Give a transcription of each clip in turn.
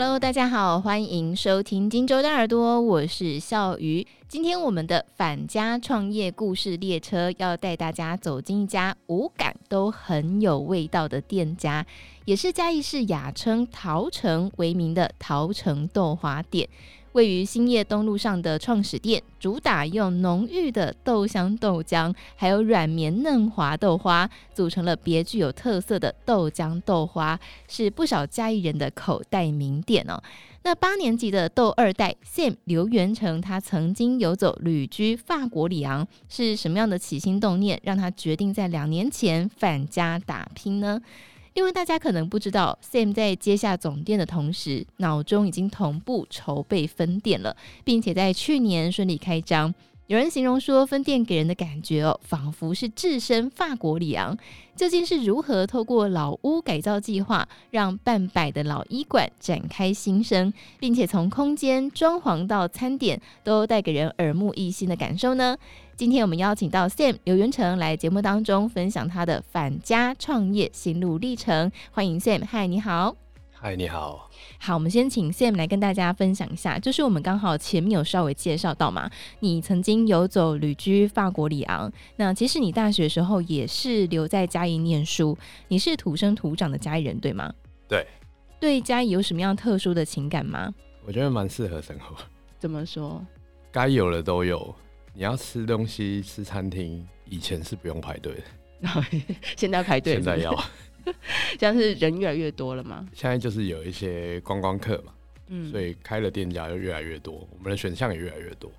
Hello，大家好，欢迎收听荆州大耳朵，我是笑鱼。今天我们的返家创业故事列车要带大家走进一家无感都很有味道的店家，也是嘉义市雅称桃城为名的桃城豆花店。位于兴业东路上的创始店，主打用浓郁的豆香豆浆，还有软绵嫩滑豆花，组成了别具有特色的豆浆豆花，是不少嘉义人的口袋名店哦。那八年级的豆二代 Sam 刘元成，他曾经游走旅居法国里昂，是什么样的起心动念，让他决定在两年前返家打拼呢？因为大家可能不知道，Sam 在接下总店的同时，脑中已经同步筹备分店了，并且在去年顺利开张。有人形容说，分店给人的感觉哦，仿佛是置身法国里昂。究竟是如何透过老屋改造计划，让半百的老医馆展开新生，并且从空间装潢到餐点，都带给人耳目一新的感受呢？今天我们邀请到 Sam 刘元成来节目当中分享他的返家创业心路历程。欢迎 Sam，嗨，你好。嗨，你好。好，我们先请 Sam 来跟大家分享一下，就是我们刚好前面有稍微介绍到嘛，你曾经游走旅居法国里昂，那其实你大学时候也是留在嘉义念书，你是土生土长的嘉义人，对吗？对。对嘉义有什么样特殊的情感吗？我觉得蛮适合生活。怎么说？该有的都有。你要吃东西，吃餐厅，以前是不用排队的，现在要排队。现在要。像是人越来越多了吗？现在就是有一些观光客嘛，嗯，所以开了店家就越来越多，我们的选项也越来越多。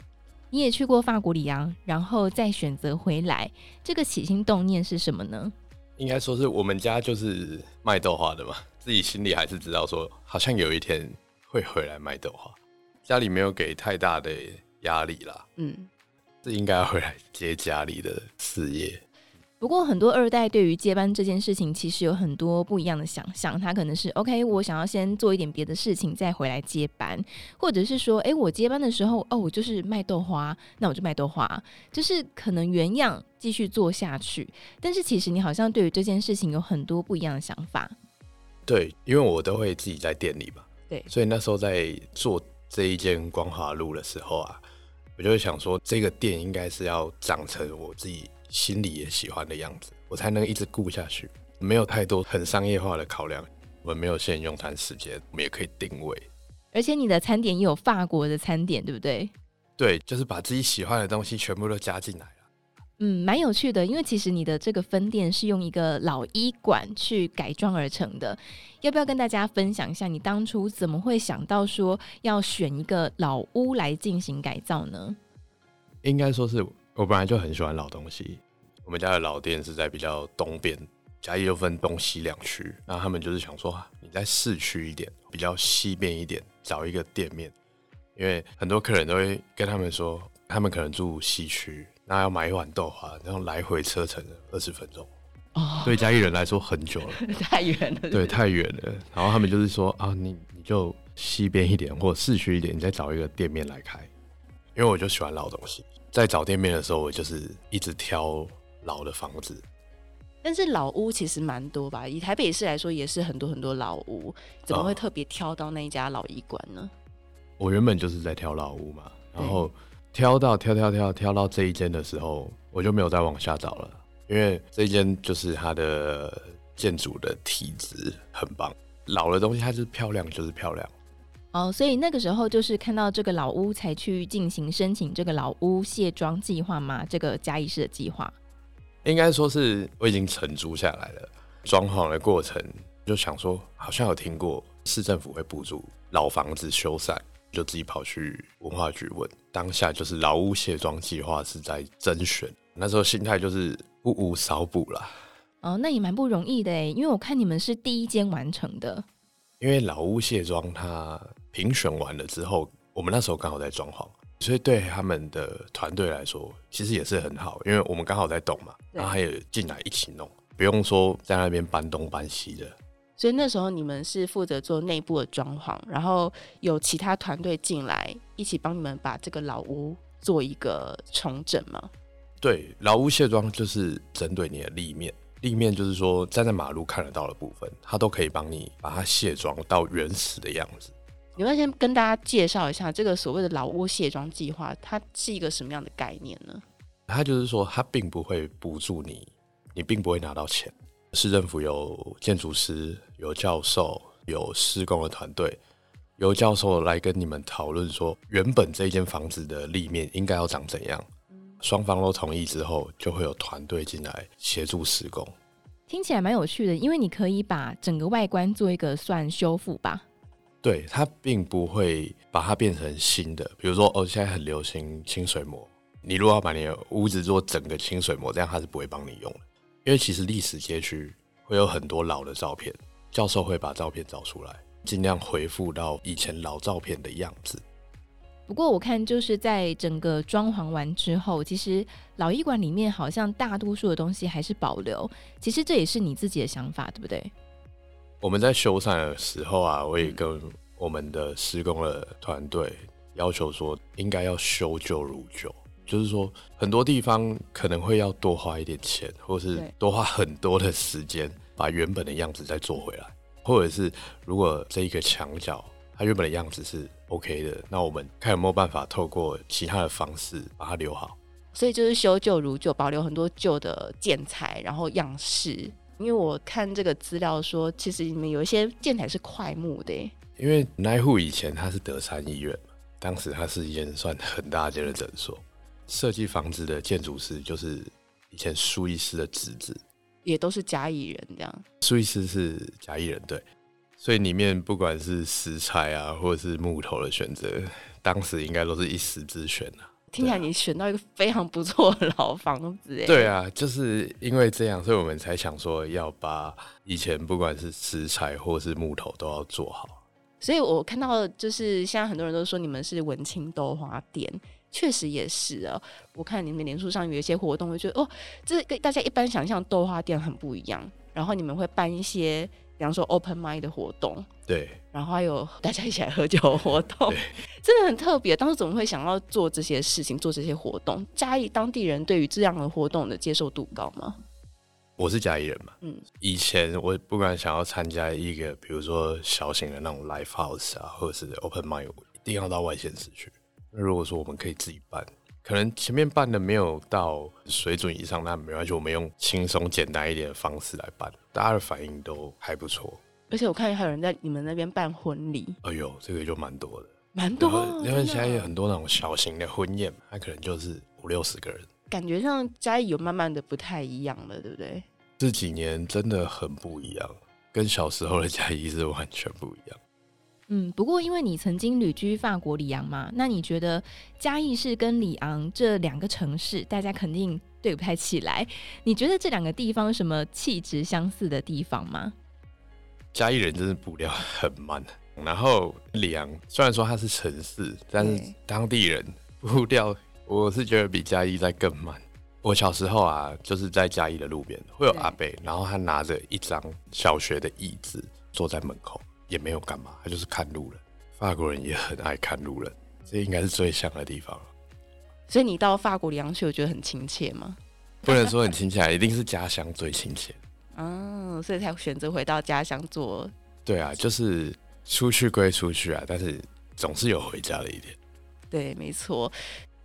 你也去过法国里昂，然后再选择回来，这个起心动念是什么呢？应该说是我们家就是卖豆花的嘛，自己心里还是知道说，好像有一天会回来卖豆花，家里没有给太大的压力啦，嗯，是应该要回来接家里的事业。不过，很多二代对于接班这件事情，其实有很多不一样的想象。他可能是 OK，我想要先做一点别的事情，再回来接班，或者是说，哎，我接班的时候，哦，我就是卖豆花，那我就卖豆花，就是可能原样继续做下去。但是，其实你好像对于这件事情有很多不一样的想法。对，因为我都会自己在店里嘛，对，所以那时候在做这一间光华路的时候啊，我就会想说，这个店应该是要长成我自己。心里也喜欢的样子，我才能一直顾下去。没有太多很商业化的考量，我们没有限用餐时间，我们也可以定位。而且你的餐点也有法国的餐点，对不对？对，就是把自己喜欢的东西全部都加进来了。嗯，蛮有趣的，因为其实你的这个分店是用一个老医馆去改装而成的。要不要跟大家分享一下，你当初怎么会想到说要选一个老屋来进行改造呢？应该说是。我本来就很喜欢老东西。我们家的老店是在比较东边，嘉义又分东西两区。那他们就是想说，你在市区一点，比较西边一点，找一个店面。因为很多客人都会跟他们说，他们可能住西区，那要买一碗豆花，然后来回车程二十分钟。哦，对嘉义人来说很久了，太远了。对，太远了。然后他们就是说啊，你你就西边一点或市区一点，你再找一个店面来开。因为我就喜欢老东西。在找店面的时候，我就是一直挑老的房子。但是老屋其实蛮多吧？以台北市来说，也是很多很多老屋，怎么会特别挑到那一家老医馆呢？我原本就是在挑老屋嘛，然后挑到挑挑挑挑到这一间的时候，我就没有再往下找了，因为这一间就是它的建筑的体质很棒，老的东西它就是漂亮，就是漂亮。哦，所以那个时候就是看到这个老屋才去进行申请这个老屋卸妆计划吗？这个嘉义市的计划，应该说是我已经承租下来了，装潢的过程就想说，好像有听过市政府会补助老房子修缮，就自己跑去文化局问，当下就是老屋卸妆计划是在甄选，那时候心态就是不无少补啦。哦，那也蛮不容易的诶，因为我看你们是第一间完成的，因为老屋卸妆它。评选完了之后，我们那时候刚好在装潢，所以对他们的团队来说，其实也是很好，因为我们刚好在懂嘛，然后还有进来一起弄，不用说在那边搬东搬西的。所以那时候你们是负责做内部的装潢，然后有其他团队进来一起帮你们把这个老屋做一个重整吗？对，老屋卸妆就是针对你的立面，立面就是说站在马路看得到的部分，它都可以帮你把它卸妆到原始的样子。你要先跟大家介绍一下这个所谓的老挝卸妆计划，它是一个什么样的概念呢？它就是说，它并不会补助你，你并不会拿到钱。市政府有建筑师、有教授、有施工的团队，由教授来跟你们讨论说，原本这间房子的立面应该要长怎样。双方都同意之后，就会有团队进来协助施工。听起来蛮有趣的，因为你可以把整个外观做一个算修复吧？对，它并不会把它变成新的。比如说，哦，现在很流行清水膜，你如果要把你的屋子做整个清水膜，这样它是不会帮你用的。因为其实历史街区会有很多老的照片，教授会把照片找出来，尽量回复到以前老照片的样子。不过我看就是在整个装潢完之后，其实老医馆里面好像大多数的东西还是保留。其实这也是你自己的想法，对不对？我们在修缮的时候啊，我也跟我们的施工的团队要求说，应该要修旧如旧，就是说很多地方可能会要多花一点钱，或是多花很多的时间，把原本的样子再做回来，或者是如果这一个墙角它原本的样子是。OK 的，那我们看有没有办法透过其他的方式把它留好。所以就是修旧如旧，保留很多旧的建材，然后样式。因为我看这个资料说，其实你们有一些建材是块木的。因为那户以前它是德山医院，当时它是一间算很大间的诊所，设计房子的建筑师就是以前苏医师的侄子，也都是甲乙人这样。苏医师是甲乙人，对。所以里面不管是食材啊，或者是木头的选择，当时应该都是一时之选啊。听起来你选到一个非常不错的老房子哎。对啊，就是因为这样，所以我们才想说要把以前不管是食材或是木头都要做好。所以我看到就是现在很多人都说你们是文青豆花店，确实也是啊。我看你们脸书上有一些活动，我觉得哦，这跟大家一般想象豆花店很不一样。然后你们会办一些。比方说 Open Mind 的活动，对，然后还有大家一起来喝酒的活动，真的很特别。当时怎么会想要做这些事情，做这些活动？嘉义当地人对于这样的活动的接受度高吗？我是嘉义人嘛，嗯，以前我不管想要参加一个，比如说小型的那种 live house 啊，或者是 Open Mind，一定要到外县市去。那如果说我们可以自己办。可能前面办的没有到水准以上，那没关系，我们用轻松简单一点的方式来办，大家的反应都还不错。而且我看还有人在你们那边办婚礼，哎呦，这个就蛮多的，蛮多。因为现在有很多那种小型的婚宴，它可能就是五六十个人，感觉上嘉义有慢慢的不太一样了，对不对？这几年真的很不一样，跟小时候的嘉义是完全不一样。嗯，不过因为你曾经旅居法国里昂嘛，那你觉得嘉义市跟里昂这两个城市，大家肯定对不太起来。你觉得这两个地方有什么气质相似的地方吗？嘉义人真的步调很慢，然后里昂虽然说它是城市，但是当地人步调，我是觉得比嘉义在更慢。我小时候啊，就是在嘉义的路边会有阿伯，然后他拿着一张小学的椅子坐在门口。也没有干嘛，他就是看路人。法国人也很爱看路人，这应该是最像的地方。所以你到法国里昂去，我觉得很亲切吗？不能说很亲切，一定是家乡最亲切。嗯，所以才选择回到家乡做。对啊，就是出去归出去啊，但是总是有回家的一天。对，没错。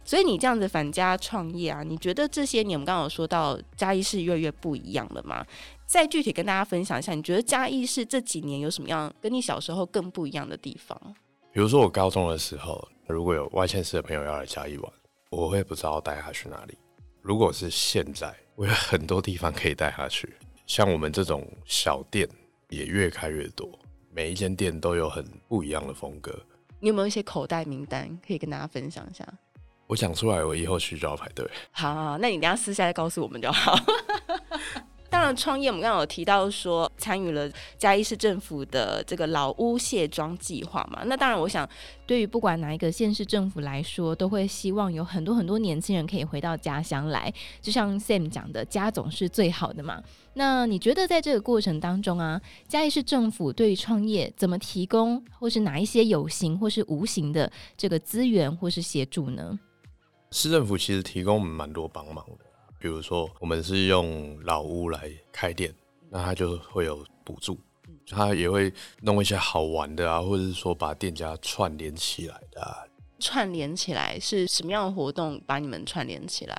所以你这样子返家创业啊，你觉得这些年我们刚刚有说到嘉义是越来越不一样了吗？再具体跟大家分享一下，你觉得嘉义市这几年有什么样跟你小时候更不一样的地方？比如说我高中的时候，如果有外县市的朋友要来嘉义玩，我会不知道带他去哪里。如果是现在，我有很多地方可以带他去。像我们这种小店也越开越多，每一间店都有很不一样的风格。你有没有一些口袋名单可以跟大家分享一下？我讲出来，我以后去就要排队。好，好，那你等下私下再告诉我们就好。当然，创业我们刚刚有提到说参与了嘉义市政府的这个老屋卸妆计划嘛。那当然，我想对于不管哪一个县市政府来说，都会希望有很多很多年轻人可以回到家乡来。就像 Sam 讲的，家总是最好的嘛。那你觉得在这个过程当中啊，嘉义市政府对于创业怎么提供，或是哪一些有形或是无形的这个资源或是协助呢？市政府其实提供我们蛮多帮忙的。比如说，我们是用老屋来开店，那他就会有补助。他也会弄一些好玩的啊，或者是说把店家串联起来的啊。串联起来是什么样的活动？把你们串联起来？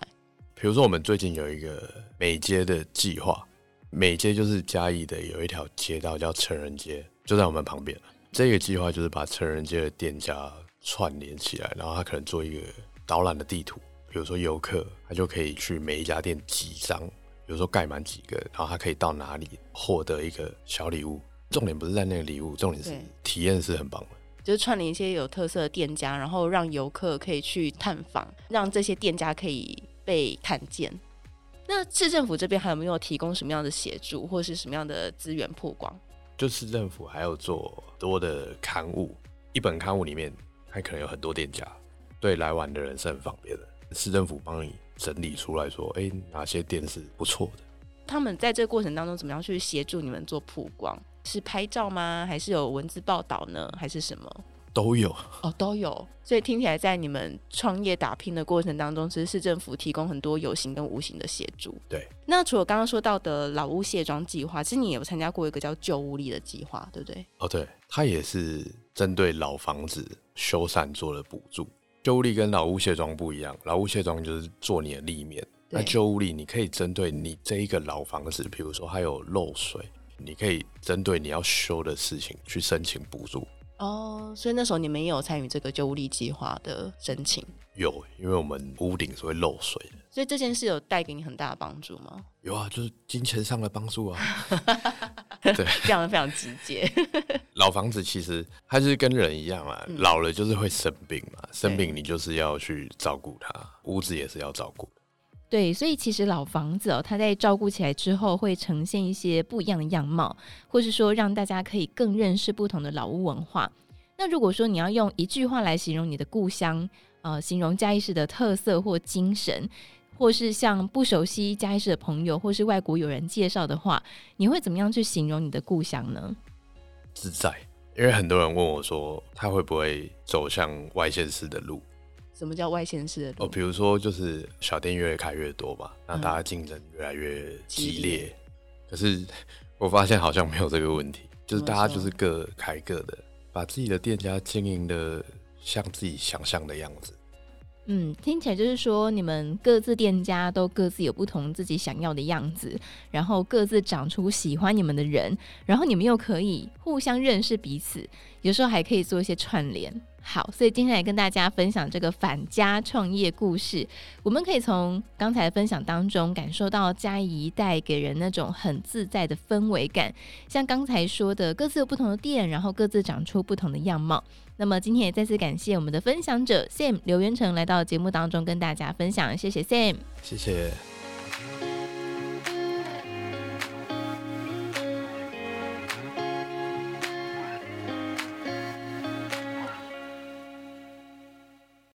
比如说，我们最近有一个美街的计划，美街就是嘉义的有一条街道叫成人街，就在我们旁边。这个计划就是把成人街的店家串联起来，然后他可能做一个导览的地图。比如说游客，他就可以去每一家店几张，比如说盖满几个，然后他可以到哪里获得一个小礼物。重点不是在那个礼物，重点是体验是很棒的。就是串联一些有特色的店家，然后让游客可以去探访，让这些店家可以被看见。那市政府这边还有没有提供什么样的协助，或是什么样的资源曝光？就市政府还有做多的刊物，一本刊物里面还可能有很多店家，对来玩的人是很方便的。市政府帮你整理出来说，哎、欸，哪些店是不错的？他们在这个过程当中怎么样去协助你们做曝光？是拍照吗？还是有文字报道呢？还是什么？都有哦，都有。所以听起来，在你们创业打拼的过程当中，其实市政府提供很多有形跟无形的协助。对。那除了刚刚说到的老屋卸妆计划，其实你也有参加过一个叫旧屋力的计划，对不对？哦，对，它也是针对老房子修缮做了补助。旧屋力跟老屋卸妆不一样，老屋卸妆就是做你的立面，那旧屋力你可以针对你这一个老房子，比如说它有漏水。你可以针对你要修的事情去申请补助哦，所以那时候你们也有参与这个旧屋力计划的申请？有，因为我们屋顶是会漏水的，所以这件事有带给你很大的帮助吗？有啊，就是金钱上的帮助啊，对，非常非常直接。老房子其实它就是跟人一样啊，嗯、老了就是会生病嘛，生病你就是要去照顾它，屋子也是要照顾。对，所以其实老房子哦，它在照顾起来之后，会呈现一些不一样的样貌，或是说让大家可以更认识不同的老屋文化。那如果说你要用一句话来形容你的故乡，呃，形容嘉义市的特色或精神，或是向不熟悉嘉义市的朋友或是外国友人介绍的话，你会怎么样去形容你的故乡呢？自在，因为很多人问我说，他会不会走向外县市的路？什么叫外县市的路？哦，比如说就是小店越开越多吧，那大家竞争越来越激烈。激烈。可是我发现好像没有这个问题，就是大家就是各开各的，把自己的店家经营的像自己想象的样子。嗯，听起来就是说你们各自店家都各自有不同自己想要的样子，然后各自长出喜欢你们的人，然后你们又可以互相认识彼此，有时候还可以做一些串联。好，所以今天来跟大家分享这个返家创业故事。我们可以从刚才的分享当中感受到嘉怡带给人那种很自在的氛围感。像刚才说的，各自有不同的店，然后各自长出不同的样貌。那么今天也再次感谢我们的分享者 Sam 刘元成来到节目当中跟大家分享，谢谢 Sam，谢谢。